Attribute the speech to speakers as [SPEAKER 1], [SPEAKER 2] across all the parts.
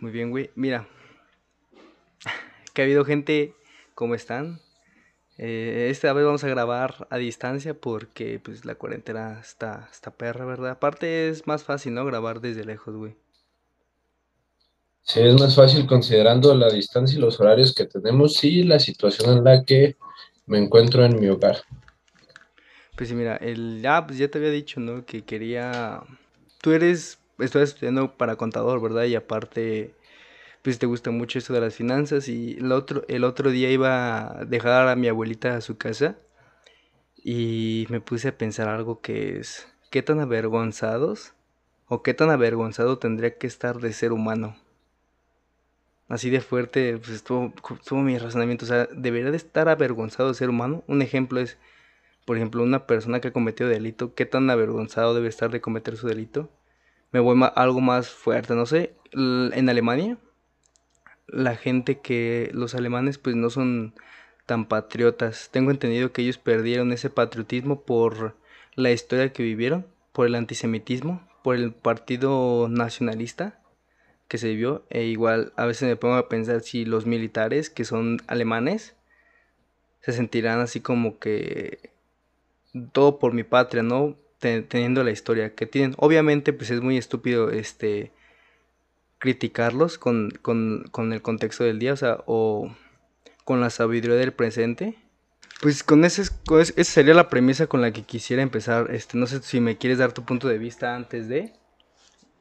[SPEAKER 1] Muy bien, güey. Mira, que ha habido gente, ¿cómo están? Eh, esta vez vamos a grabar a distancia porque pues la cuarentena está, está perra, ¿verdad? Aparte es más fácil, ¿no? Grabar desde lejos, güey.
[SPEAKER 2] Sí, es más fácil considerando la distancia y los horarios que tenemos y la situación en la que me encuentro en mi hogar.
[SPEAKER 1] Pues sí, mira, el, ah, pues ya te había dicho, ¿no? Que quería... Tú eres, estás estudiando para contador, ¿verdad? Y aparte, pues te gusta mucho esto de las finanzas y el otro, el otro día iba a dejar a mi abuelita a su casa y me puse a pensar algo que es, ¿qué tan avergonzados o qué tan avergonzado tendría que estar de ser humano? Así de fuerte pues estuvo, estuvo mi razonamiento, o sea, ¿debería de estar avergonzado de ser humano? Un ejemplo es, por ejemplo, una persona que ha cometido delito, ¿qué tan avergonzado debe estar de cometer su delito? Me voy algo más fuerte, no sé, en Alemania la gente que los alemanes pues no son tan patriotas. Tengo entendido que ellos perdieron ese patriotismo por la historia que vivieron, por el antisemitismo, por el partido nacionalista que se vivió. E igual a veces me pongo a pensar si los militares que son alemanes se sentirán así como que todo por mi patria, ¿no? Teniendo la historia que tienen. Obviamente pues es muy estúpido este criticarlos con, el contexto del día, o sea, o con la sabiduría del presente. Pues con ese, esa sería la premisa con la que quisiera empezar. Este, no sé si me quieres dar tu punto de vista antes de.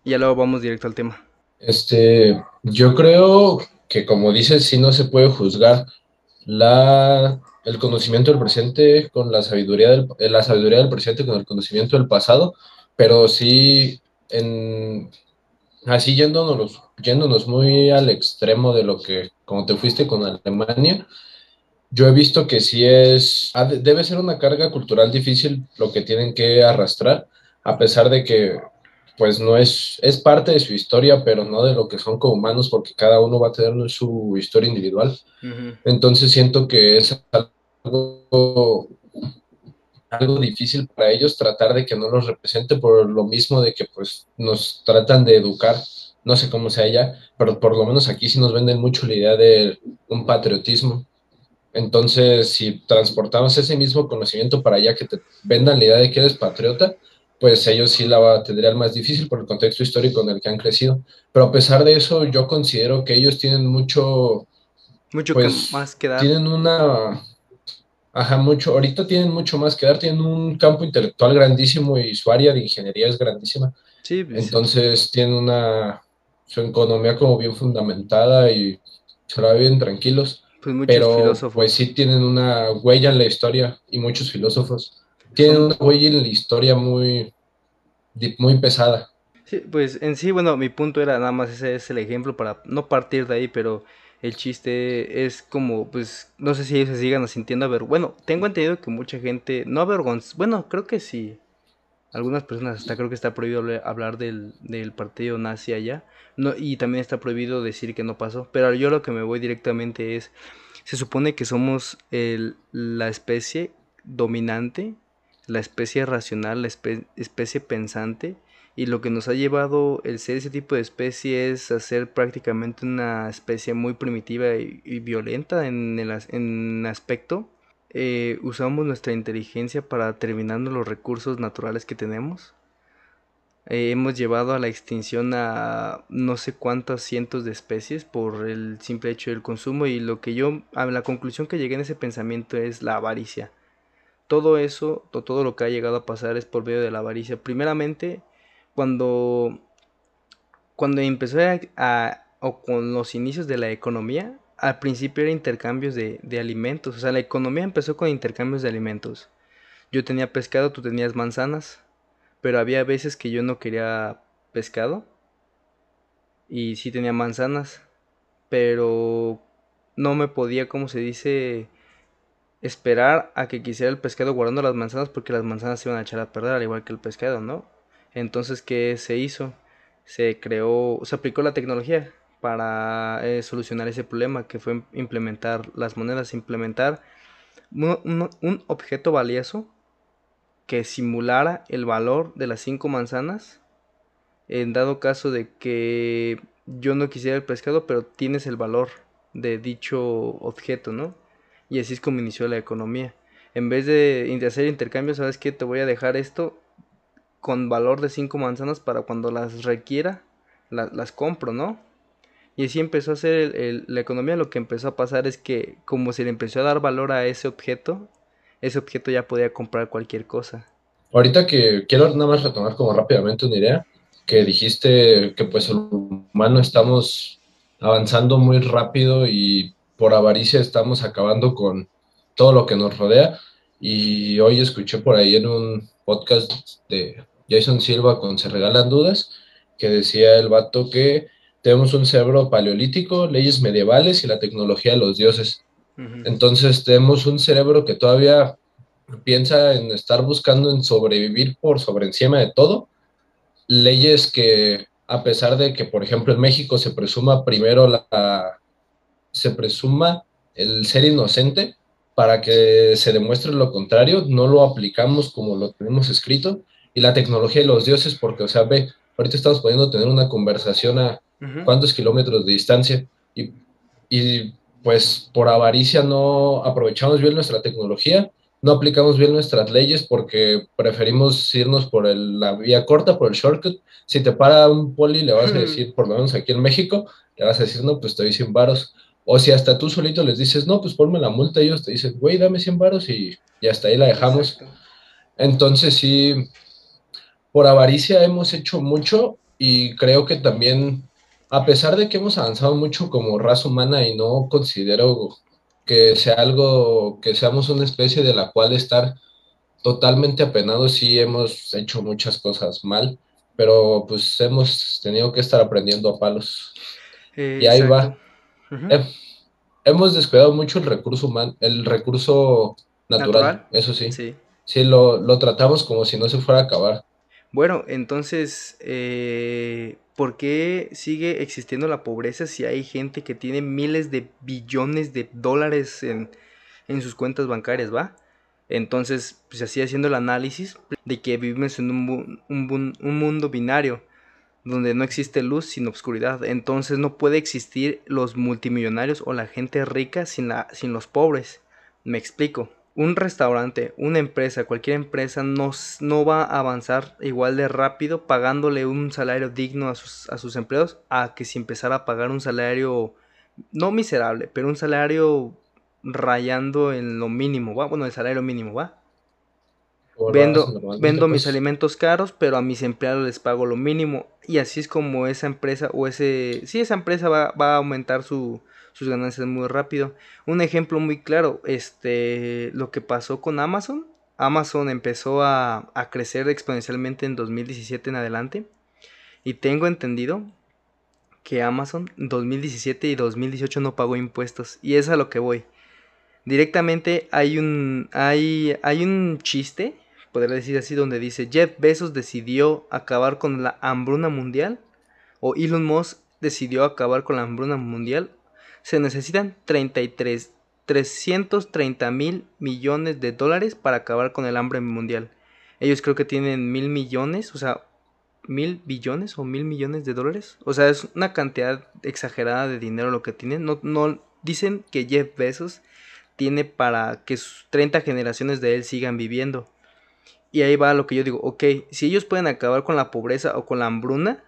[SPEAKER 1] Y ya luego vamos directo al tema.
[SPEAKER 2] Este, yo creo que como dices, sí no se puede juzgar la, el conocimiento del presente con la sabiduría del, la sabiduría del presente con el conocimiento del pasado, pero sí en, así yéndonos, yéndonos muy al extremo de lo que, como te fuiste con Alemania, yo he visto que sí es, debe ser una carga cultural difícil lo que tienen que arrastrar, a pesar de que pues no es, es parte de su historia, pero no de lo que son como humanos, porque cada uno va a tener su historia individual. Entonces siento que es algo, algo difícil para ellos tratar de que no los represente por lo mismo de que pues nos tratan de educar, no sé cómo sea allá, pero por lo menos aquí sí nos venden mucho la idea de un patriotismo. Entonces, si transportamos ese mismo conocimiento para allá, que te vendan la idea de que eres patriota, pues ellos sí la tendrían más difícil por el contexto histórico en el que han crecido. Pero a pesar de eso, yo considero que ellos tienen mucho...
[SPEAKER 1] Mucho pues, más que dar.
[SPEAKER 2] Tienen una Ajá, mucho. Ahorita tienen mucho más que dar, tienen un campo intelectual grandísimo y su área de ingeniería es grandísima. Sí, pues, Entonces tienen una su economía como bien fundamentada y se la bien tranquilos. Pues muchos pero filósofos. pues sí tienen una huella en la historia y muchos filósofos tienen una huella en la historia muy, muy pesada.
[SPEAKER 1] Sí, pues en sí, bueno, mi punto era nada más ese es el ejemplo para no partir de ahí, pero el chiste es como, pues, no sé si ellos se sigan sintiendo ver. Bueno, tengo entendido que mucha gente, no avergonza, bueno, creo que sí. Algunas personas hasta creo que está prohibido hablar del, del partido nazi allá. No, y también está prohibido decir que no pasó. Pero yo lo que me voy directamente es, se supone que somos el, la especie dominante, la especie racional, la especie pensante y lo que nos ha llevado el ser ese tipo de especie es a ser prácticamente una especie muy primitiva y, violenta en el en aspecto. Eh, usamos nuestra inteligencia para terminar los recursos naturales que tenemos. Eh, hemos llevado a la extinción a no sé cuántas cientos de especies por el simple hecho del consumo y lo que yo, la conclusión que llegué en ese pensamiento es la avaricia. Todo eso, todo lo que ha llegado a pasar es por medio de la avaricia. Primeramente, cuando, cuando empezó a, o con los inicios de la economía, al principio era intercambios de, de alimentos, o sea, la economía empezó con intercambios de alimentos. Yo tenía pescado, tú tenías manzanas, pero había veces que yo no quería pescado y sí tenía manzanas, pero no me podía, como se dice, esperar a que quisiera el pescado guardando las manzanas porque las manzanas se iban a echar a perder al igual que el pescado, ¿no? Entonces, ¿qué se hizo? Se creó, se aplicó la tecnología para eh, solucionar ese problema, que fue implementar las monedas, implementar un, objeto valioso que simulara el valor de las cinco manzanas en dado caso de que yo no quisiera el pescado, pero tienes el valor de dicho objeto, ¿no? Y así es como inició la economía. En vez de, hacer intercambios, ¿sabes qué? Te voy a dejar esto con valor de 5 manzanas para cuando las requiera, las compro, ¿no? Y así empezó a ser la economía. Lo que empezó a pasar es que como se le empezó a dar valor a ese objeto, ese objeto ya podía comprar cualquier cosa.
[SPEAKER 2] Ahorita que quiero nada más retomar como rápidamente una idea, que dijiste que pues el humano estamos avanzando muy rápido y por avaricia estamos acabando con todo lo que nos rodea. Y hoy escuché por ahí en un podcast de Jason Silva con Se Regalan Dudas, que decía el vato que tenemos un cerebro paleolítico, leyes medievales y la tecnología de los dioses. Entonces tenemos un cerebro que todavía piensa en estar buscando en sobrevivir por sobre encima de todo. Leyes que, a pesar de que, por ejemplo, en México se presuma primero la, se presuma el ser inocente para que se demuestre lo contrario, no lo aplicamos como lo tenemos escrito, y la tecnología de los dioses, porque, o sea, ve, ahorita estamos pudiendo tener una conversación a cuántos kilómetros de distancia, y, y pues por avaricia no aprovechamos bien nuestra tecnología, no aplicamos bien nuestras leyes porque preferimos irnos por la vía corta, por el shortcut. Si te para un poli, le vas a decir, por lo menos aquí en México, le vas a decir, no, pues estoy sin varos. O si hasta tú solito les dices, no, pues ponme la multa, ellos te dicen, güey, dame 100 varos y, y, hasta ahí la dejamos. Entonces sí, por avaricia hemos hecho mucho y creo que también, a pesar de que hemos avanzado mucho como raza humana y no considero que sea algo, que seamos una especie de la cual estar totalmente apenados, sí hemos hecho muchas cosas mal, pero pues hemos tenido que estar aprendiendo a palos. y ahí va hemos descuidado mucho el recurso humano, el recurso natural, eso sí. Sí, sí lo, tratamos como si no se fuera a acabar.
[SPEAKER 1] Bueno, entonces, eh, ¿por qué sigue existiendo la pobreza si hay gente que tiene miles de billones de dólares en, sus cuentas bancarias, va? Entonces, pues así haciendo el análisis de que vivimos en un, un mundo binario donde no existe luz sin obscuridad. Entonces no puede existir los multimillonarios o la gente rica sin, la, sin los pobres. Me explico. Un restaurante, una empresa, cualquier empresa no, no va a avanzar igual de rápido pagándole un salario digno a sus, a sus empleados a que si empezara a pagar un salario no miserable, pero un salario rayando en lo mínimo, ¿va? Bueno, el salario mínimo, ¿va? Vendo, vendo mis alimentos caros, pero a mis empleados les pago lo mínimo. Y así es como esa empresa o ese... Sí, esa empresa va, a aumentar sus ganancias muy rápido. Un ejemplo muy claro, este, lo que pasó con Amazon. Amazon empezó a, a crecer exponencialmente en 2017 en adelante. Y tengo entendido que Amazon 2017 y 2018 no pagó impuestos. Y es a lo que voy. Directamente hay un, hay, hay un chiste podría decir así, donde dice Jeff Bezos decidió acabar con la hambruna mundial o Elon Musk decidió acabar con la hambruna mundial, se necesitan 33, 330 mil millones de dólares para acabar con el hambre mundial. Ellos creo que tienen mil millones, o sea, mil billones o mil millones de dólares. O sea, es una cantidad exagerada de dinero lo que tienen. No, no, dicen que Jeff Bezos tiene para que sus 30 generaciones de él sigan viviendo. Y ahí va lo que yo digo, ok, si ellos pueden acabar con la pobreza o con la hambruna,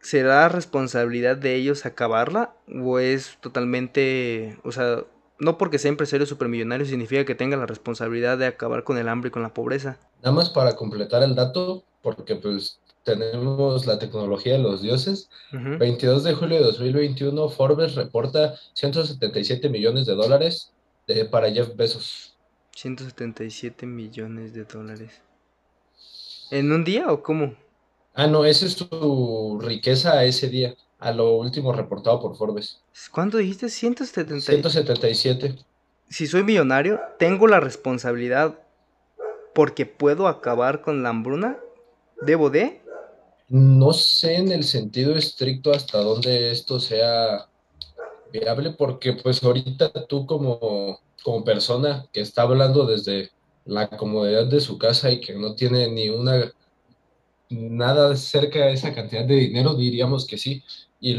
[SPEAKER 1] ¿será responsabilidad de ellos acabarla? ¿O es totalmente, o sea, no porque sea empresario supermillonario significa que tenga la responsabilidad de acabar con el hambre y con la pobreza?
[SPEAKER 2] Nada más para completar el dato, porque pues tenemos la tecnología de los dioses. 22 de julio de 2021, Forbes reporta 177 millones de dólares de, para Jeff Bezos.
[SPEAKER 1] 177 millones de dólares. ¿En un día o cómo?
[SPEAKER 2] Ah, no, esa es tu riqueza ese día, a lo último reportado por Forbes.
[SPEAKER 1] ¿Cuánto dijiste?
[SPEAKER 2] 177.
[SPEAKER 1] Si soy millonario, tengo la responsabilidad porque puedo acabar con la hambruna. ¿Debo de?
[SPEAKER 2] No sé en el sentido estricto hasta dónde esto sea viable, porque pues ahorita tú como, como persona que está hablando desde la comodidad de su casa y que no tiene ni una nada cerca de esa cantidad de dinero, diríamos que sí. y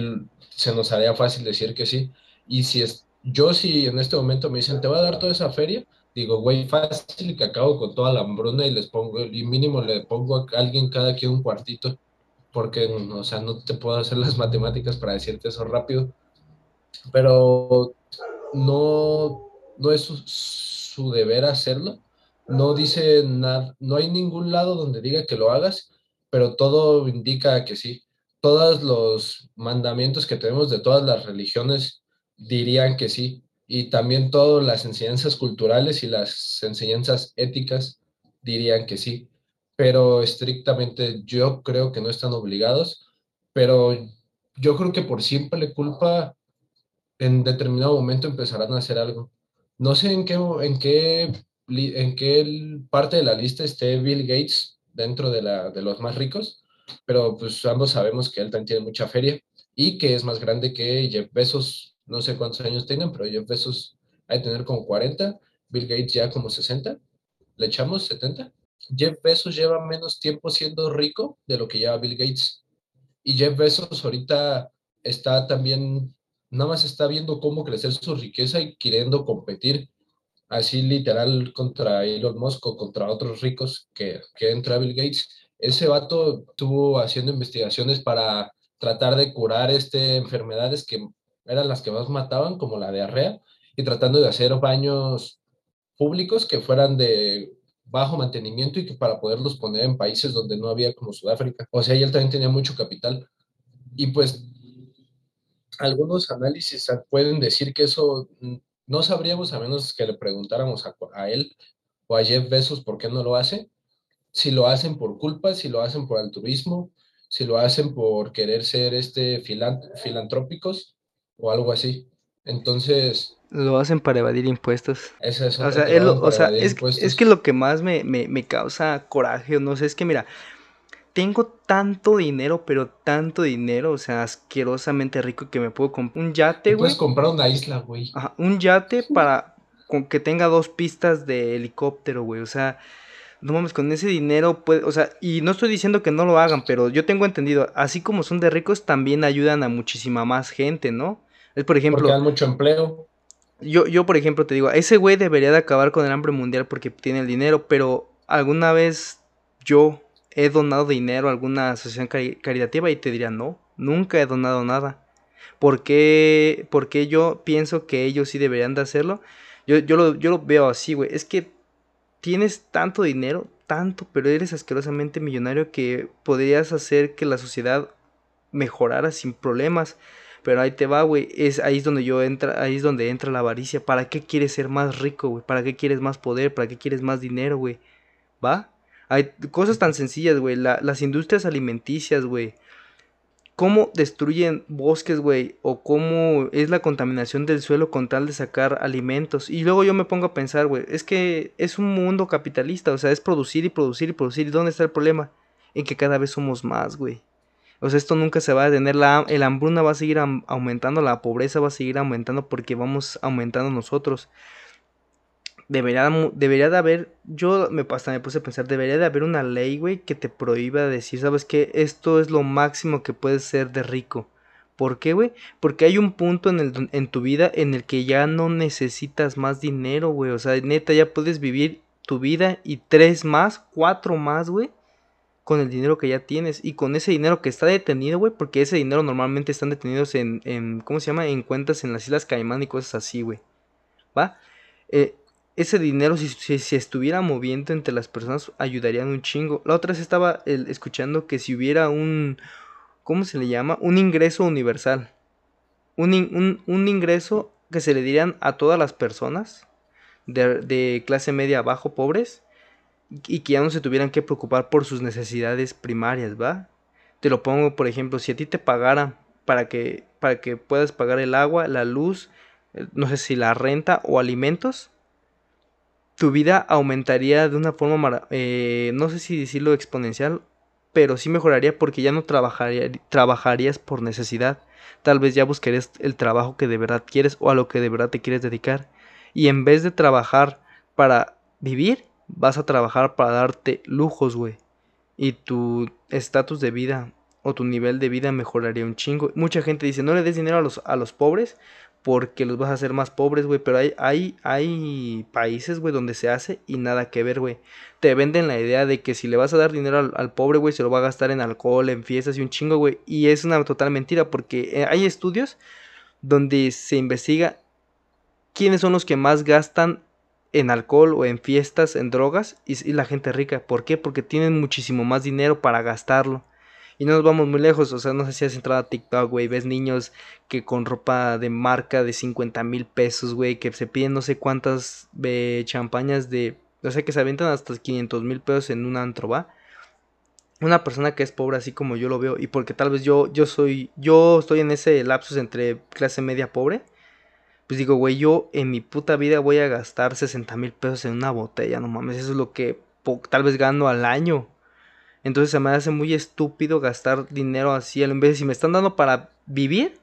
[SPEAKER 2] se nos haría fácil decir que sí. Y si es, yo si en este momento me dicen, te voy a dar toda esa feria, digo, güey, fácil que acabo con toda la hambruna y les pongo, y mínimo le pongo a alguien cada quien un cuartito, porque, o sea, no te puedo hacer las matemáticas para decirte eso rápido, pero no, no es su, deber hacerlo, no dice nada, no hay ningún lado donde diga que lo hagas, pero todo indica que sí. Todos los mandamientos que tenemos de todas las religiones dirían que sí. Y también todas las enseñanzas culturales y las enseñanzas éticas dirían que sí. Pero estrictamente yo creo que no están obligados. Pero yo creo que por simple culpa en determinado momento empezarán a hacer algo. No sé en qué, en qué, en qué parte de la lista esté Bill Gates dentro de, la, de los más ricos, pero pues ambos sabemos que él también tiene mucha feria y que es más grande que Jeff Bezos, no sé cuántos años tengan, pero Jeff Bezos hay que tener como 40, Bill Gates ya como 60, le echamos 70. Jeff Bezos lleva menos tiempo siendo rico de lo que lleva Bill Gates. Y Jeff Bezos ahorita está también nada más está viendo cómo crecer su riqueza y queriendo competir así literal contra Elon Musk o contra otros ricos que, que entra Bill Gates. Ese vato estuvo haciendo investigaciones para tratar de curar este, enfermedades que eran las que más mataban, como la diarrea, y tratando de hacer baños públicos que fueran de bajo mantenimiento y que para poderlos poner en países donde no había como Sudáfrica. O sea, él también tenía mucho capital. Y pues algunos análisis pueden decir que eso no sabríamos a menos que le preguntáramos a, él o a Jeff Bezos por qué no lo hace. Si lo hacen por culpa, si lo hacen por altruismo, si lo hacen por querer ser este filantrópicos o algo así. Entonces...
[SPEAKER 1] Lo hacen para evadir impuestos. Es eso. O sea, es, es, que lo que más me, me, me causa coraje, no sé, es que mira, tengo tanto dinero, pero tanto dinero, o sea, asquerosamente rico que me puedo comprar un yate, güey.
[SPEAKER 2] Puedes comprar una isla, güey.
[SPEAKER 1] Ajá, un yate para con que tenga dos pistas de helicóptero, güey. O sea, no mames, con ese dinero puede, o sea, y no estoy diciendo que no lo hagan, pero yo tengo entendido, así como son de ricos, también ayudan a muchísima más gente, ¿no? Es por ejemplo.
[SPEAKER 2] Porque dan mucho empleo.
[SPEAKER 1] Yo, yo, por ejemplo, te digo, ese güey debería de acabar con el hambre mundial porque tiene el dinero, pero alguna vez yo he donado dinero a alguna asociación caritativa y te diría, no, nunca he donado nada. ¿Por qué, porque yo pienso que ellos sí deberían de hacerlo? Yo, yo, lo, yo lo veo así, güey. Es que tienes tanto dinero, tanto, pero eres asquerosamente millonario que podrías hacer que la sociedad mejorara sin problemas. Pero ahí te va, güey. Es ahí es donde yo entra, ahí es donde entra la avaricia. ¿Para qué quieres ser más rico, güey? ¿Para qué quieres más poder? ¿Para qué quieres más dinero, güey? ¿Va? Hay cosas tan sencillas, güey. las industrias alimenticias, güey. Cómo destruyen bosques, güey. O cómo es la contaminación del suelo con tal de sacar alimentos. Y luego yo me pongo a pensar, güey. Es que es un mundo capitalista. O sea, es producir y producir y producir. ¿Y dónde está el problema? En que cada vez somos más, güey. O sea, esto nunca se va a detener. La, el hambruna va a seguir aumentando. La pobreza va a seguir aumentando porque vamos aumentando nosotros debería, debería de haber, yo me, hasta me puse a pensar, debería de haber una ley, güey, que te prohíba decir, ¿sabes qué? Esto es lo máximo que puedes ser de rico. ¿Por qué, güey? Porque hay un punto en, el, en tu vida en el que ya no necesitas más dinero, güey. O sea, neta, ya puedes vivir tu vida y tres más, cuatro más, güey. Con el dinero que ya tienes. Y con ese dinero que está detenido, güey. Porque ese dinero normalmente están detenidos en, en, ¿cómo se llama? En cuentas en las Islas Caimán y cosas así, güey. ¿Va? Eh, ese dinero, si, si, estuviera moviendo entre las personas, ayudarían un chingo. La otra vez estaba escuchando que si hubiera un, ¿cómo se le llama? Un ingreso universal. Un, un, ingreso que se le dirían a todas las personas de, clase media bajo, pobres, y que ya no se tuvieran que preocupar por sus necesidades primarias, ¿va? Te lo pongo, por ejemplo, si a ti te pagara para que, para que puedas pagar el agua, la luz, eh, no sé si la renta o alimentos, tu vida aumentaría de una forma, eh, no sé si decirlo exponencial, pero sí mejoraría porque ya no trabajaría, trabajarías por necesidad. Tal vez ya buscarías el trabajo que de verdad quieres o a lo que de verdad te quieres dedicar. Y en vez de trabajar para vivir, vas a trabajar para darte lujos, güey. Y tu estatus de vida o tu nivel de vida mejoraría un chingo. Mucha gente dice, no le des dinero a los, a los pobres porque los vas a hacer más pobres, güey. Pero hay, hay, hay países, güey, donde se hace y nada que ver, güey. Te venden la idea de que si le vas a dar dinero al, al pobre, güey, se lo va a gastar en alcohol, en fiestas y un chingo, güey. Y es una total mentira porque eh, hay estudios donde se investiga quiénes son los que más gastan en alcohol o en fiestas, en drogas, y, la gente rica. ¿Por qué? Porque tienen muchísimo más dinero para gastarlo. Y no nos vamos muy lejos, o sea, no sé si has entrado a TikTok, güey, ves niños que con ropa de marca de 50 mil pesos, güey, que se piden no sé cuántas eh, champañas de, o sea, que se avientan hasta 500 mil pesos en un antro, ¿va? Una persona que es pobre así como yo lo veo, y porque tal vez yo, yo soy, yo estoy en ese lapsus entre clase media pobre, pues digo, güey, yo en mi puta vida voy a gastar 60 mil pesos en una botella, no mames, eso es lo que tal vez gano al año. Entonces se me hace muy estúpido gastar dinero así, en vez de si me están dando para vivir,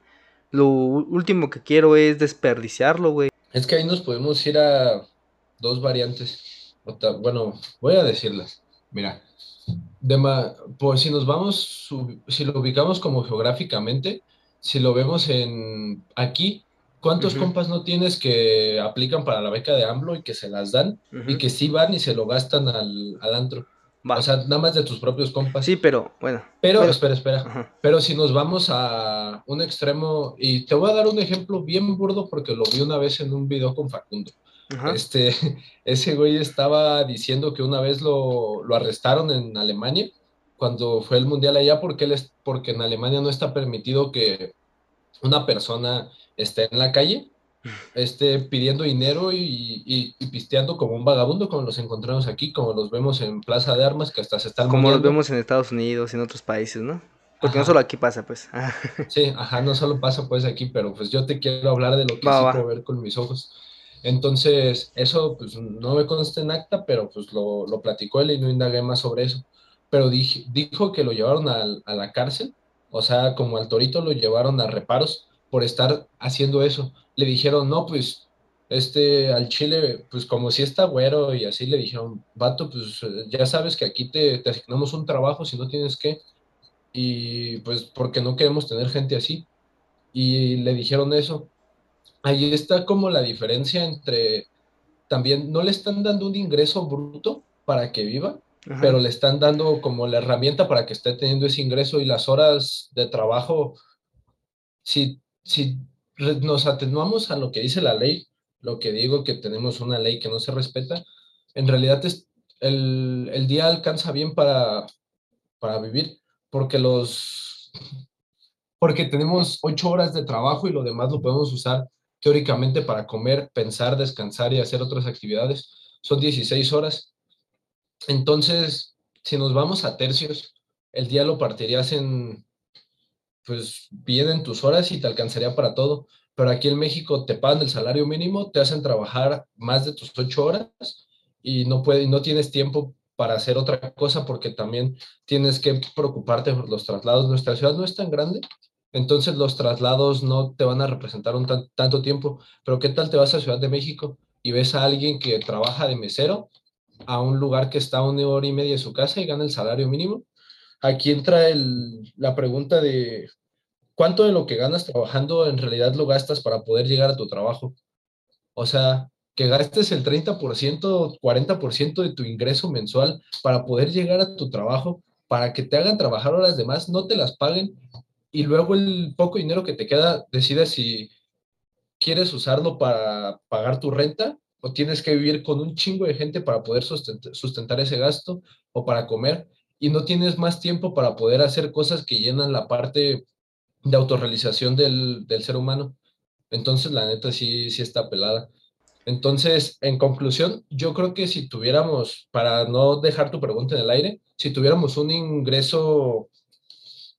[SPEAKER 1] lo último que quiero es desperdiciarlo, güey.
[SPEAKER 2] Es que ahí nos podemos ir a dos variantes. Bueno, voy a decirlas. Mira, de pues si nos vamos, si lo ubicamos como geográficamente, si lo vemos en aquí, ¿Cuántos compas no tienes que aplican para la beca de AMLO y que se las dan y que sí van y se lo gastan al, antro? O sea, nada más de tus propios compas.
[SPEAKER 1] Sí, pero bueno.
[SPEAKER 2] Pero, espera, espera. Pero si nos vamos a un extremo, y te voy a dar un ejemplo bien burdo porque lo vi una vez en un video con Facundo. Este, ese güey estaba diciendo que una vez lo, lo, arrestaron en Alemania cuando fue el mundial allá porque, él es, porque en Alemania no está permitido que una persona esté en la calle, esté pidiendo dinero y, pisteando como un vagabundo, como los encontramos aquí, como los vemos en Plaza de Armas, que hasta se están...
[SPEAKER 1] Como los vemos en Estados Unidos y en otros países, ¿no? Porque no solo aquí pasa, pues.
[SPEAKER 2] sí, ajá, no solo pasa pues aquí, pero pues yo te quiero hablar de lo que sí puedo ver con mis ojos. Entonces, eso pues no me consta en acta, pero pues lo, lo platicó él y no indagué más sobre eso. Pero dijo que lo llevaron a la cárcel o sea, como al torito lo llevaron a reparos por estar haciendo eso. Le dijeron, no, pues, este, al Chile, pues como si está güero y así le dijeron, vato, pues ya sabes que aquí te, te asignamos un trabajo si no tienes que, y pues porque no queremos tener gente así. Y le dijeron eso. Ahí está como la diferencia entre, también no le están dando un ingreso bruto para que viva, pero le están dando como la herramienta para que esté teniendo ese ingreso y las horas de trabajo, si, si nos atenuamos a lo que dice la ley, lo que digo que tenemos una ley que no se respeta, en realidad es, el, el día alcanza bien para, para vivir, porque los porque tenemos ocho horas de trabajo y lo demás lo podemos usar teóricamente para comer, pensar, descansar y hacer otras actividades. Son 16 horas entonces, si nos vamos a tercios, el día lo partirías en, pues bien en tus horas y te alcanzaría para todo. Pero aquí en México te pagan el salario mínimo, te hacen trabajar más de tus ocho horas y no, puedes, no tienes tiempo para hacer otra cosa porque también tienes que preocuparte por los traslados. Nuestra ciudad no es tan grande, entonces los traslados no te van a representar un tanto tiempo. Pero ¿qué tal te vas a Ciudad de México y ves a alguien que trabaja de mesero a un lugar que está a una hora y media de su casa y gana el salario mínimo. Aquí entra el, la pregunta de cuánto de lo que ganas trabajando en realidad lo gastas para poder llegar a tu trabajo. O sea, que gastes el 30%, 40% de tu ingreso mensual para poder llegar a tu trabajo, para que te hagan trabajar horas de más, no te las paguen y luego el poco dinero que te queda decides si quieres usarlo para pagar tu renta o tienes que vivir con un chingo de gente para poder sustentar, ese gasto o para comer y no tienes más tiempo para poder hacer cosas que llenan la parte de autorrealización del, del ser humano. Entonces, la neta sí, sí está pelada. Entonces, en conclusión, yo creo que si tuviéramos, para no dejar tu pregunta en el aire, si tuviéramos un ingreso,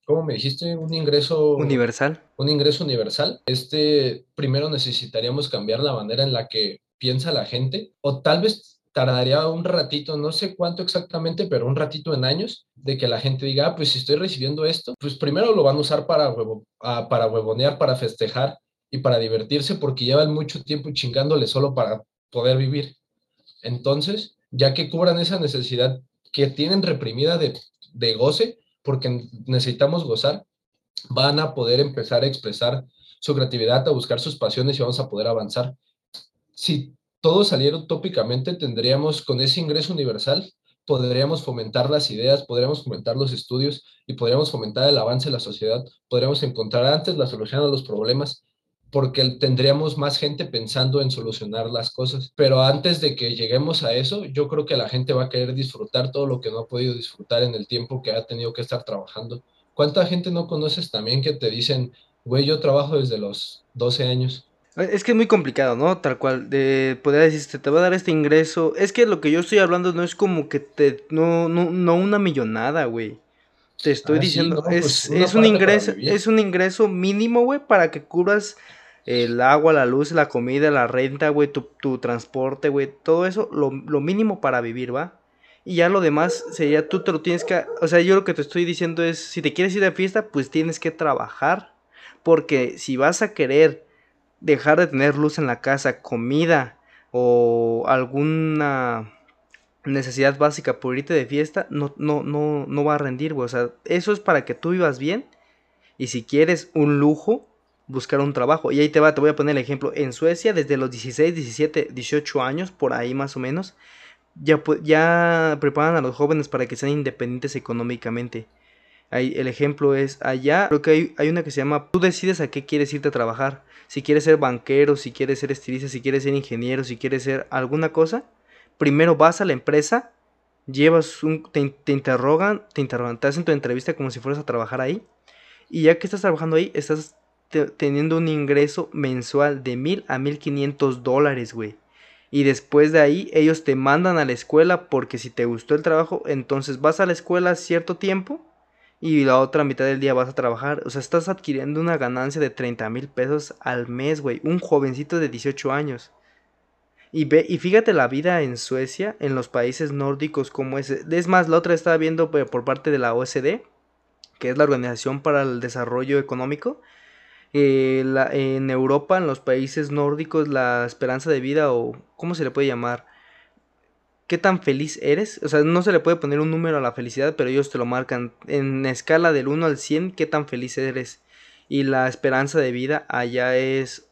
[SPEAKER 2] ¿cómo me dijiste? Un ingreso...
[SPEAKER 1] Universal.
[SPEAKER 2] Un ingreso universal. Este, primero necesitaríamos cambiar la manera en la que piensa la gente, o tal vez tardaría un ratito, no sé cuánto exactamente, pero un ratito en años, de que la gente diga, ah, pues si estoy recibiendo esto, pues primero lo van a usar para, huevo, ah, para huevonear, para festejar y para divertirse, porque llevan mucho tiempo chingándole solo para poder vivir. Entonces, ya que cubran esa necesidad que tienen reprimida de, de goce, porque necesitamos gozar, van a poder empezar a expresar su creatividad, a buscar sus pasiones y vamos a poder avanzar. Si todo saliera utópicamente, tendríamos con ese ingreso universal, podríamos fomentar las ideas, podríamos fomentar los estudios y podríamos fomentar el avance de la sociedad, podríamos encontrar antes la solución a los problemas porque tendríamos más gente pensando en solucionar las cosas. Pero antes de que lleguemos a eso, yo creo que la gente va a querer disfrutar todo lo que no ha podido disfrutar en el tiempo que ha tenido que estar trabajando. ¿Cuánta gente no conoces también que te dicen, güey, yo trabajo desde los 12 años?
[SPEAKER 1] Es que es muy complicado, ¿no? Tal cual, de poder decir, te va a dar este ingreso. Es que lo que yo estoy hablando no es como que te, no, no, no una millonada, güey. Te estoy ah, diciendo, es, pues, es un ingreso, es un ingreso mínimo, güey, para que cubras el agua, la luz, la comida, la renta, güey, tu, tu, transporte, güey, todo eso, lo, lo, mínimo para vivir, ¿va? Y ya lo demás sería, tú te lo tienes que, o sea, yo lo que te estoy diciendo es, si te quieres ir de fiesta, pues tienes que trabajar, porque si vas a querer dejar de tener luz en la casa, comida o alguna necesidad básica por irte de fiesta, no, no, no, no va a rendir, o sea, eso es para que tú vivas bien, y si quieres un lujo, buscar un trabajo. Y ahí te va, te voy a poner el ejemplo. En Suecia, desde los 16, 17, 18 años, por ahí más o menos, ya, ya preparan a los jóvenes para que sean independientes económicamente. El ejemplo es allá, creo que hay, hay, una que se llama, tú decides a qué quieres irte a trabajar. Si quieres ser banquero, si quieres ser estilista, si quieres ser ingeniero, si quieres ser alguna cosa. Primero vas a la empresa, llevas un, te, te interrogan, te interrogan, te hacen tu entrevista como si fueras a trabajar ahí. Y ya que estás trabajando ahí, estás teniendo un ingreso mensual de mil a mil quinientos dólares, güey. Y después de ahí ellos te mandan a la escuela porque si te gustó el trabajo, entonces vas a la escuela cierto tiempo y la otra mitad del día vas a trabajar. O sea, estás adquiriendo una ganancia de 30 mil pesos al mes, güey. Un jovencito de 18 años. Y, ve, y fíjate la vida en Suecia, en los países nórdicos como ese. Es más, la otra estaba viendo por parte de la OSD, que es la Organización para el Desarrollo Económico eh, en Europa, en los países nórdicos, la esperanza de vida o ¿cómo se le puede llamar? ¿Qué tan feliz eres? O sea, no se le puede poner un número a la felicidad, pero ellos te lo marcan en escala del 1 al 100, ¿qué tan feliz eres? Y la esperanza de vida allá es,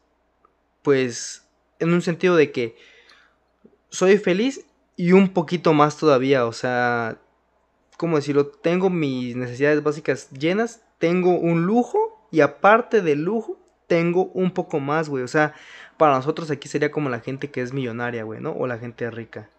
[SPEAKER 1] pues, en un sentido de que soy feliz y un poquito más todavía, o sea, ¿cómo decirlo? Tengo mis necesidades básicas llenas, tengo un lujo y aparte del lujo, tengo un poco más, güey. O sea, para nosotros aquí sería como la gente que es millonaria, güey, ¿no? O la gente rica.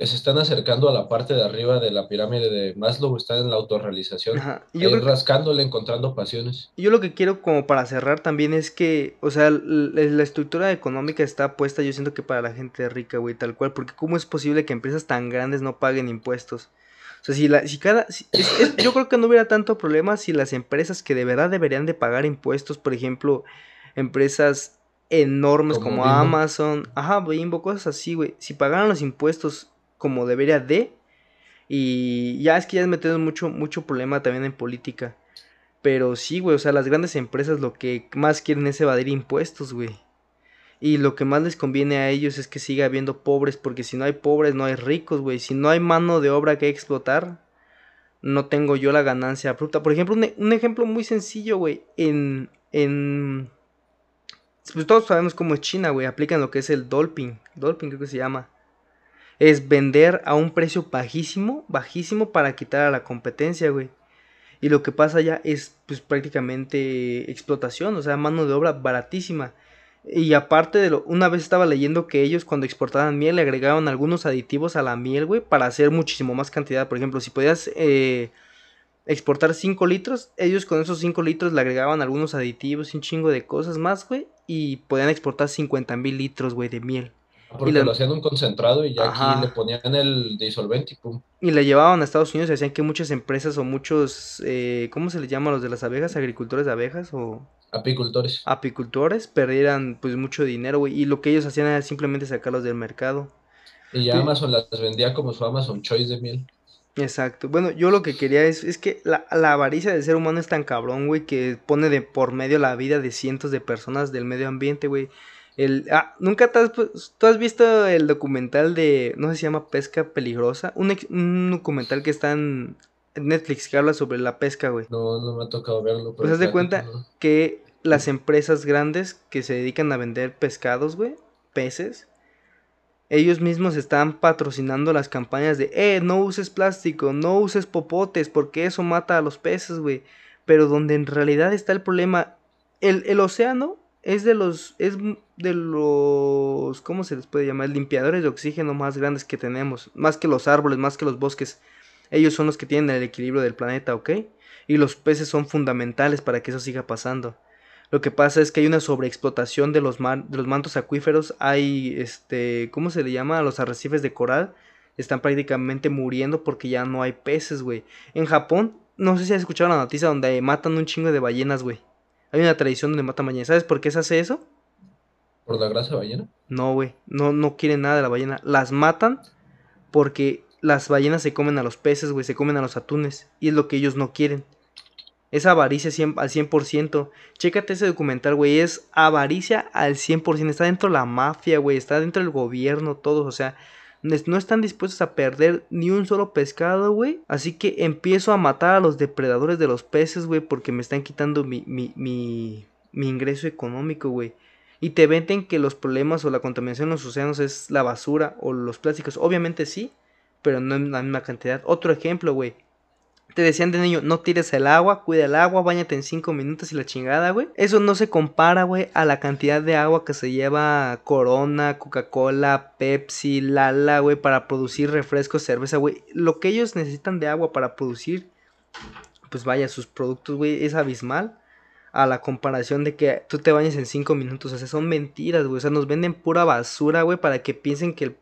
[SPEAKER 2] Que se están acercando a la parte de arriba de la pirámide de Maslow, están en la autorrealización. Ajá. Y yo rascándole, encontrando pasiones.
[SPEAKER 1] Yo lo que quiero como para cerrar también es que, o sea, la estructura económica está puesta, yo siento que para la gente rica, güey, tal cual. Porque cómo es posible que empresas tan grandes no paguen impuestos. O sea, si, la, si cada... yo creo que no hubiera tanto problema si las empresas que de verdad deberían de pagar impuestos, por ejemplo, empresas enormes como, Amazon, ajá, Bimbo, cosas así, güey. Si pagaran los impuestos como debería de, y ya es que ya es metido mucho, mucho problema también en política. Pero sí, güey, o sea, las grandes empresas lo que más quieren es evadir impuestos, güey. Y lo que más les conviene a ellos es que siga habiendo pobres, porque si no hay pobres, no hay ricos, güey. Si no hay mano de obra que explotar, no tengo yo la ganancia bruta. Por ejemplo, un, ejemplo muy sencillo, güey. En, en... Pues todos sabemos cómo es China, güey. Aplican lo que es el dolping. Dolping creo que se llama. Es vender a un precio bajísimo, bajísimo para quitar a la competencia, güey. Y lo que pasa ya es pues prácticamente explotación, o sea, mano de obra baratísima. Y aparte de lo, una vez estaba leyendo que ellos cuando exportaban miel le agregaban algunos aditivos a la miel, güey, para hacer muchísimo más cantidad. Por ejemplo, si podías eh, exportar 5 litros, ellos con esos 5 litros le agregaban algunos aditivos y un chingo de cosas más, güey, y podían exportar 50 mil litros, güey, de miel.
[SPEAKER 2] Porque lo hacían un concentrado y ya aquí le ponían el disolvente y pum.
[SPEAKER 1] Y le llevaban a Estados Unidos y hacían que muchas empresas o muchos, eh, ¿cómo se les llama a los de las abejas? ¿Agricultores de abejas o...?
[SPEAKER 2] Apicultores.
[SPEAKER 1] Apicultores perdieran pues mucho dinero, güey. Y lo que ellos hacían era simplemente sacarlos del mercado.
[SPEAKER 2] Y ya Amazon las vendía como su Amazon Choice de miel.
[SPEAKER 1] Exacto. Bueno, yo lo que quería es, es que la, la, avaricia del ser humano es tan cabrón, güey, que pone de por medio la vida de cientos de personas del medio ambiente, güey. El, ah, ¿Nunca te has, tú has visto el documental de, no sé si se llama Pesca Peligrosa? Un, un documental que está en, Netflix que habla sobre la pesca, güey.
[SPEAKER 2] No, no me ha tocado verlo.
[SPEAKER 1] Pues haz de cuenta que las empresas grandes que se dedican a vender pescados, güey, peces, ellos mismos están patrocinando las campañas de, eh, no uses plástico, no uses popotes, porque eso mata a los peces, güey. Pero donde en realidad está el problema, el, el océano es de los, es de los, ¿cómo se les puede llamar? Limpiadores de oxígeno más grandes que tenemos, más que los árboles, más que los bosques. Ellos son los que tienen el equilibrio del planeta, ¿ok? Y los peces son fundamentales para que eso siga pasando. Lo que pasa es que hay una sobreexplotación de los, de los mantos acuíferos. Hay, este, ¿cómo se le llama? Los arrecifes de coral. Están prácticamente muriendo porque ya no hay peces, güey. En Japón, no sé si has escuchado la noticia donde matan un chingo de ballenas, güey. Hay una tradición donde matan ballenas. ¿Sabes por qué se hace eso?
[SPEAKER 2] ¿Por la grasa de ballena?
[SPEAKER 1] No, güey. No, no quieren nada de la ballena. Las matan porque las ballenas se comen a los peces, güey. Se comen a los atunes. Y es lo que ellos no quieren. Es avaricia al 100%. Chécate ese documental, güey. Es avaricia al 100%. Está dentro de la mafia, güey. Está dentro del gobierno, todos. O sea, no están dispuestos a perder ni un solo pescado, güey. Así que empiezo a matar a los depredadores de los peces, güey. Porque me están quitando mi, mi, mi, mi ingreso económico, güey. Y te venden que los problemas o la contaminación en los océanos es la basura o los plásticos. Obviamente sí, pero no en la misma cantidad. Otro ejemplo, güey. Te decían de niño, no tires el agua, cuida el agua, bañate en 5 minutos y la chingada, güey. Eso no se compara, güey, a la cantidad de agua que se lleva Corona, Coca-Cola, Pepsi, Lala, güey, para producir refrescos, cerveza, güey. Lo que ellos necesitan de agua para producir, pues vaya, sus productos, güey, es abismal. A la comparación de que tú te bañes en 5 minutos. O sea, son mentiras, güey. O sea, nos venden pura basura, güey, para que piensen que el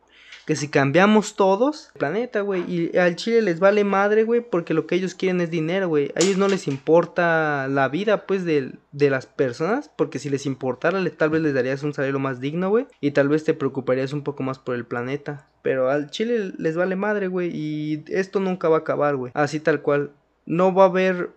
[SPEAKER 1] que si cambiamos todos, el planeta, güey, y al Chile les vale madre, güey, porque lo que ellos quieren es dinero, güey. A ellos no les importa la vida, pues, de, de las personas, porque si les importara, tal vez les darías un salario más digno, güey, y tal vez te preocuparías un poco más por el planeta. Pero al Chile les vale madre, güey, y esto nunca va a acabar, güey. Así tal cual. No va a haber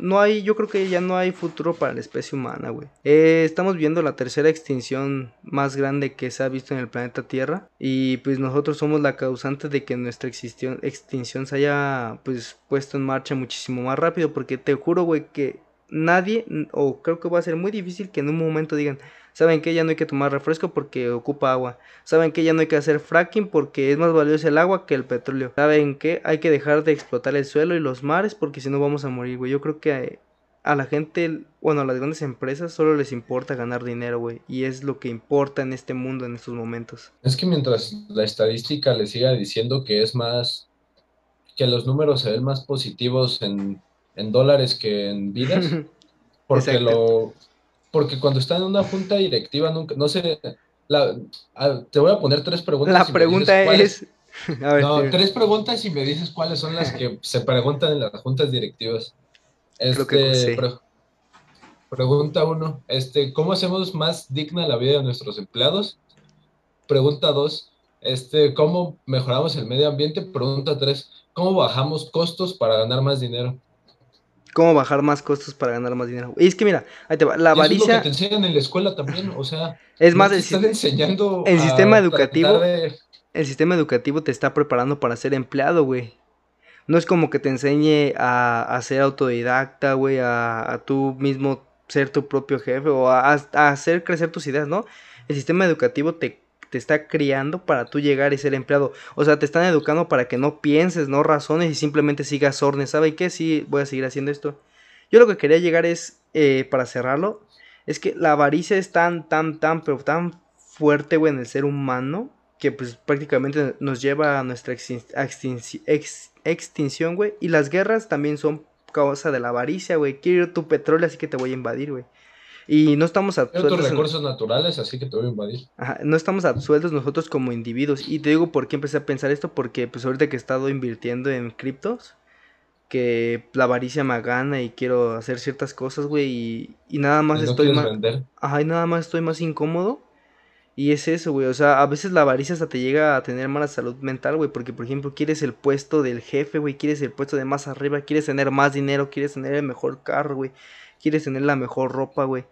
[SPEAKER 1] no hay, yo creo que ya no hay futuro para la especie humana, güey. Eh, estamos viendo la tercera extinción más grande que se ha visto en el planeta Tierra. Y pues nosotros somos la causante de que nuestra extinción se haya pues puesto en marcha muchísimo más rápido. Porque te juro, güey, que nadie, o creo que va a ser muy difícil que en un momento digan, Saben que ya no hay que tomar refresco porque ocupa agua. Saben que ya no hay que hacer fracking porque es más valioso el agua que el petróleo. Saben que hay que dejar de explotar el suelo y los mares porque si no vamos a morir, güey. Yo creo que a, la gente, bueno, a las grandes empresas solo les importa ganar dinero, güey. Y es lo que importa en este mundo en estos momentos.
[SPEAKER 2] Es que mientras la estadística le siga diciendo que es más, que los números se ven más positivos en, en dólares que en vidas, porque lo porque cuando está en una junta directiva, nunca, no sé, te voy a poner tres preguntas.
[SPEAKER 1] La pregunta es...
[SPEAKER 2] no, tres preguntas y me dices cuáles son las que se preguntan en las juntas directivas. Este, pregunta uno, este, ¿cómo hacemos más digna la vida de nuestros empleados? Pregunta dos, este, ¿cómo mejoramos el medio ambiente? Pregunta tres, ¿cómo bajamos costos para ganar más dinero?
[SPEAKER 1] Cómo bajar más costos para ganar más dinero. Y es que mira, ahí te va, la avaricia.
[SPEAKER 2] Es lo que te enseñan en la escuela también, o sea.
[SPEAKER 1] Es más,
[SPEAKER 2] el, están enseñando.
[SPEAKER 1] El sistema educativo. El sistema educativo te está preparando para ser empleado, güey. No es como que te enseñe a, a ser autodidacta, güey, a, a tú mismo ser tu propio jefe o a, a hacer crecer tus ideas, ¿no? El sistema educativo te te está criando para tú llegar y ser empleado. O sea, te están educando para que no pienses, no razones y simplemente sigas órdenes. ¿Sabe qué? Sí, voy a seguir haciendo esto. Yo lo que quería llegar es, eh, para cerrarlo, es que la avaricia es tan, tan, tan, pero tan fuerte, güey, en el ser humano, que pues prácticamente nos lleva a nuestra extinción, güey. Y las guerras también son causa de la avaricia, güey. Quiero tu petróleo, así que te voy a invadir, güey. Y no estamos
[SPEAKER 2] absueltos. otros recursos naturales, así que te voy a invadir.
[SPEAKER 1] no estamos absueltos nosotros como individuos. Y te digo por qué empecé a pensar esto, porque pues ahorita que he estado invirtiendo en criptos, que la avaricia me gana y quiero hacer ciertas cosas, güey, y, nada más estoy más... Ajá, y nada más estoy más incómodo. Y es eso, güey. O sea, a veces la avaricia hasta te llega a tener mala salud mental, güey. Porque, por ejemplo, quieres el puesto del jefe, güey. Quieres el puesto de más arriba. Quieres tener más dinero. Quieres tener el mejor carro, güey quieres tener la mejor ropa, güey.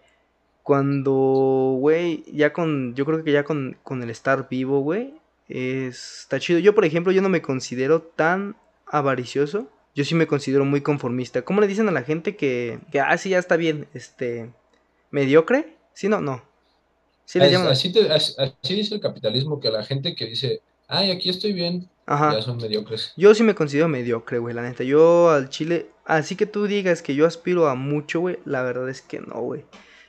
[SPEAKER 1] Cuando, güey, ya con, yo creo que ya con, con el estar vivo, güey, está chido. Yo, por ejemplo, yo no me considero tan avaricioso. yo sí me considero muy conformista. ¿Cómo le dicen a la gente que, que ah, sí, ya está bien, este, mediocre? Sí, no, no.
[SPEAKER 2] Sí le llaman. Así, así, dice el capitalismo, que la gente que dice, ay, aquí estoy bien, ya son mediocres.
[SPEAKER 1] Yo sí me considero mediocre, güey, la neta. Yo al chile, así que tú digas que yo aspiro a mucho, güey, la verdad es que no, güey.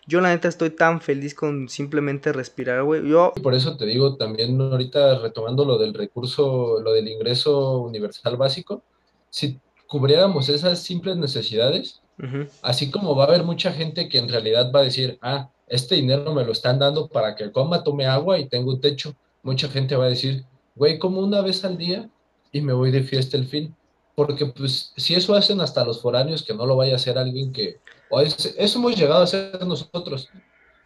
[SPEAKER 1] Yo la neta estoy tan feliz con simplemente respirar, güey. Yo...
[SPEAKER 2] Por eso te digo también ahorita retomando lo del recurso, lo del ingreso universal básico, si cubriéramos esas simples necesidades, así como va a haber mucha gente que en realidad va a decir, ah, este dinero me lo están dando para que coma, tome agua y tenga un techo. Mucha gente va a decir, güey, como una vez al día y me voy de fiesta el fin. Porque pues si eso hacen hasta los foráneos, que no lo vaya a hacer alguien que eso hemos llegado a hacer nosotros.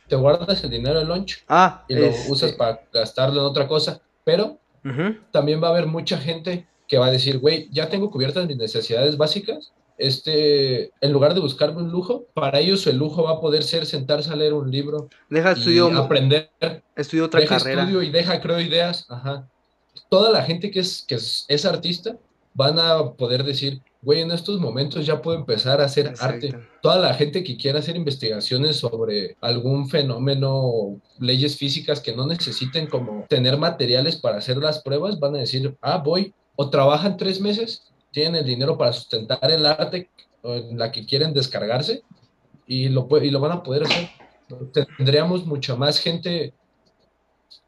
[SPEAKER 2] Te guardas el dinero en lunch
[SPEAKER 1] ah,
[SPEAKER 2] y lo usas para gastarlo en otra cosa, pero también va a haber mucha gente que va a decir, güey, ya tengo cubiertas mis necesidades básicas, este, en lugar de buscarme un lujo, para ellos el lujo va a poder ser sentarse a leer un libro,
[SPEAKER 1] deja estudio,
[SPEAKER 2] aprender,
[SPEAKER 1] estudio otra
[SPEAKER 2] deja
[SPEAKER 1] carrera.
[SPEAKER 2] estudio y deja creo ideas, ajá. Toda la gente que es que es artista van a poder decir, güey, en estos momentos ya puedo empezar a hacer arte. Toda la gente que quiera hacer investigaciones sobre algún fenómeno, leyes físicas que no necesiten como tener materiales para hacer las pruebas, van a decir, ah, voy, o trabajan tres meses, tienen el dinero para sustentar el arte en la que quieren descargarse y lo, y lo van a poder hacer. Tendríamos mucha más gente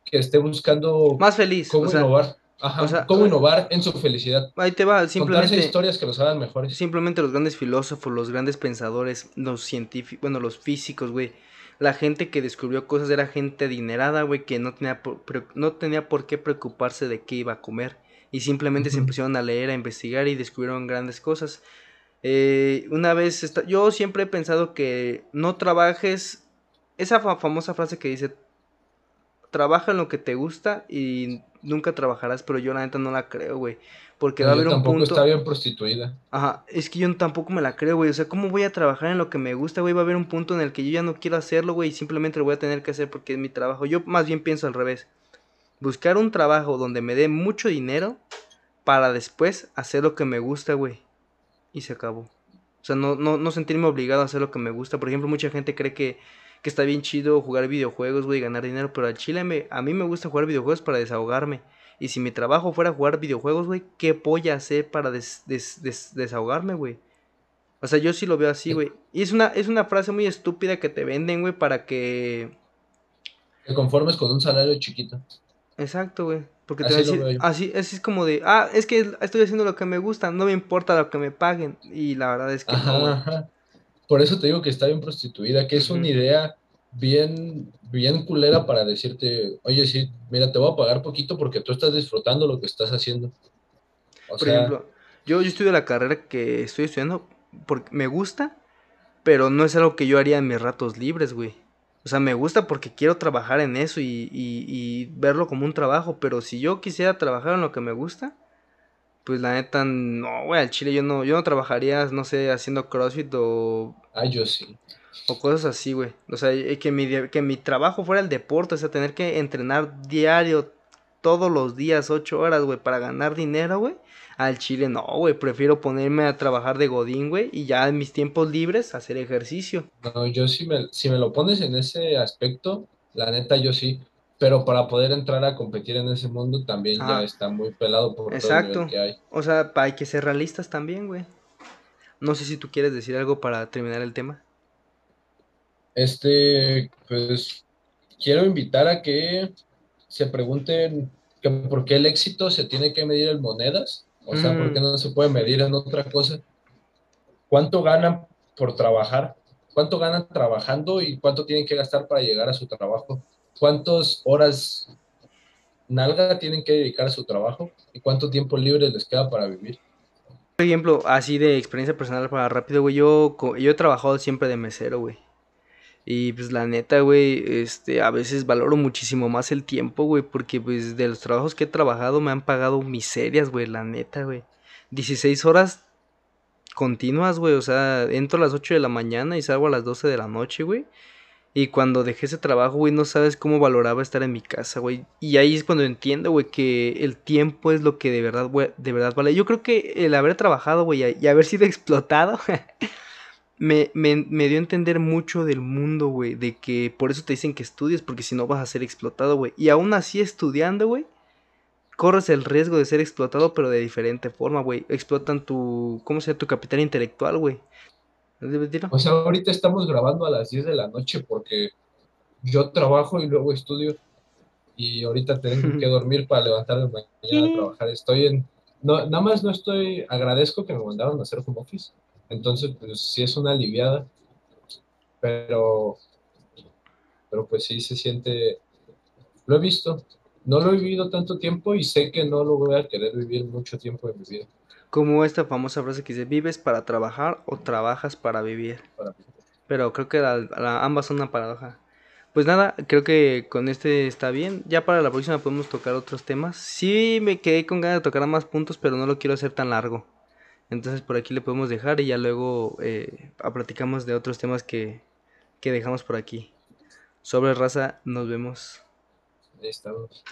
[SPEAKER 2] que esté buscando
[SPEAKER 1] más feliz,
[SPEAKER 2] cómo innovar. Ajá, cómo innovar en su felicidad.
[SPEAKER 1] Ahí te va, simplemente.
[SPEAKER 2] historias que los hagan mejores.
[SPEAKER 1] Simplemente los grandes filósofos, los grandes pensadores, los científicos, bueno, los físicos, güey. La gente que descubrió cosas era gente adinerada, güey, que no tenía, por, no tenía por qué preocuparse de qué iba a comer. Y simplemente se empezaron a leer, a investigar y descubrieron grandes cosas. Eh, una vez, yo siempre he pensado que no trabajes. Esa famosa frase que dice: trabaja en lo que te gusta y nunca trabajarás, pero yo la neta no la creo, güey. Porque va a haber un punto.
[SPEAKER 2] está bien prostituida.
[SPEAKER 1] Ajá, es que yo tampoco me la creo, güey. O sea, ¿cómo voy a trabajar en lo que me gusta, güey? Va a haber un punto en el que yo ya no quiero hacerlo, güey, y simplemente lo voy a tener que hacer porque es mi trabajo. Yo más bien pienso al revés. Buscar un trabajo donde me dé mucho dinero para después hacer lo que me gusta, güey. Y se acabó. O sea, no, no, no sentirme obligado a hacer lo que me gusta. Por ejemplo, mucha gente cree que que está bien chido jugar videojuegos, güey, ganar dinero, pero al chile me, a mí me gusta jugar videojuegos para desahogarme. Y si mi trabajo fuera jugar videojuegos, güey, ¿qué voy a hacer para desahogarme, güey? O sea, yo sí lo veo así, güey. Y es una, es una frase muy estúpida que te venden, güey, para que...
[SPEAKER 2] Te conformes con un salario chiquito.
[SPEAKER 1] Exacto, güey. Porque te así, así, así es como de, ah, es que estoy haciendo lo que me gusta, no me importa lo que me paguen. Y la verdad es que no,
[SPEAKER 2] por eso te digo que está bien prostituida, que es una idea bien, bien culera para decirte, oye, sí, mira, te voy a pagar poquito porque tú estás disfrutando lo que estás haciendo.
[SPEAKER 1] Por ejemplo, yo, yo estudio la carrera que estoy estudiando porque me gusta, pero no es algo que yo haría en mis ratos libres, güey. O sea, me gusta porque quiero trabajar en eso y, y, y verlo como un trabajo, pero si yo quisiera trabajar en lo que me gusta, pues la neta, no, güey, al chile yo no, yo no trabajaría, no sé, haciendo CrossFit o...
[SPEAKER 2] Ah, yo sí.
[SPEAKER 1] O cosas así, güey. O sea, que mi, que mi trabajo fuera el deporte, o sea, tener que entrenar diario, todos los días, ocho horas, güey, para ganar dinero, güey. Al chile no, güey, prefiero ponerme a trabajar de godín, güey, y ya en mis tiempos libres hacer ejercicio.
[SPEAKER 2] No, yo sí me, si me lo pones en ese aspecto, la neta yo sí. Pero para poder entrar a competir en ese mundo también ya está muy pelado por
[SPEAKER 1] Exacto. todo el que hay. O sea, hay que ser realistas también, güey. No sé si tú quieres decir algo para terminar el tema.
[SPEAKER 2] Este, pues quiero invitar a que se pregunten que por qué el éxito se tiene que medir en monedas, o sea, por qué mm. no se puede medir en otra cosa. ¿Cuánto ganan por trabajar? ¿Cuánto ganan trabajando y cuánto tienen que gastar para llegar a su trabajo? Cuántas horas nalga tienen que dedicar a su trabajo y cuánto tiempo libre les queda para vivir.
[SPEAKER 1] Por ejemplo, así de experiencia personal para rápido, güey, yo, yo he trabajado siempre de mesero, güey. Y pues la neta, güey, este, a veces valoro muchísimo más el tiempo, güey, porque pues de los trabajos que he trabajado me han pagado miserias, güey, la neta, güey. 16 horas continuas, güey, o sea, entro a las 8 de la mañana y salgo a las 12 de la noche, güey. Y cuando dejé ese trabajo, güey, no sabes cómo valoraba estar en mi casa, güey. Y ahí es cuando entiendo, güey, que el tiempo es lo que de verdad, güey, de verdad vale. Yo creo que el haber trabajado, güey, y haber sido explotado, me, me, me, dio a entender mucho del mundo, güey. De que por eso te dicen que estudies, porque si no vas a ser explotado, güey. Y aún así estudiando, güey, corres el riesgo de ser explotado, pero de diferente forma, güey. Explotan tu, ¿cómo se llama? Tu capital intelectual, güey.
[SPEAKER 2] O sea, ahorita estamos grabando a las 10 de la noche porque yo trabajo y luego estudio. Y ahorita tengo que dormir para levantarme mañana a trabajar. Estoy en, no, nada más no estoy, agradezco que me mandaron a hacer home office, entonces pues sí es una aliviada, pero, pero pues sí se siente, lo he visto, no lo he vivido tanto tiempo y sé que no lo voy a querer vivir mucho tiempo en mi vida.
[SPEAKER 1] Como esta famosa frase que dice, vives para trabajar o trabajas para vivir. Pero creo que ambas son una paradoja. Pues nada, creo que con este está bien. Ya para la próxima podemos tocar otros temas. Sí me quedé con ganas de tocar más puntos, pero no lo quiero hacer tan largo. Entonces por aquí le podemos dejar y ya luego eh, platicamos de otros temas que, que dejamos por aquí. Sobre raza, nos vemos.
[SPEAKER 2] Estamos.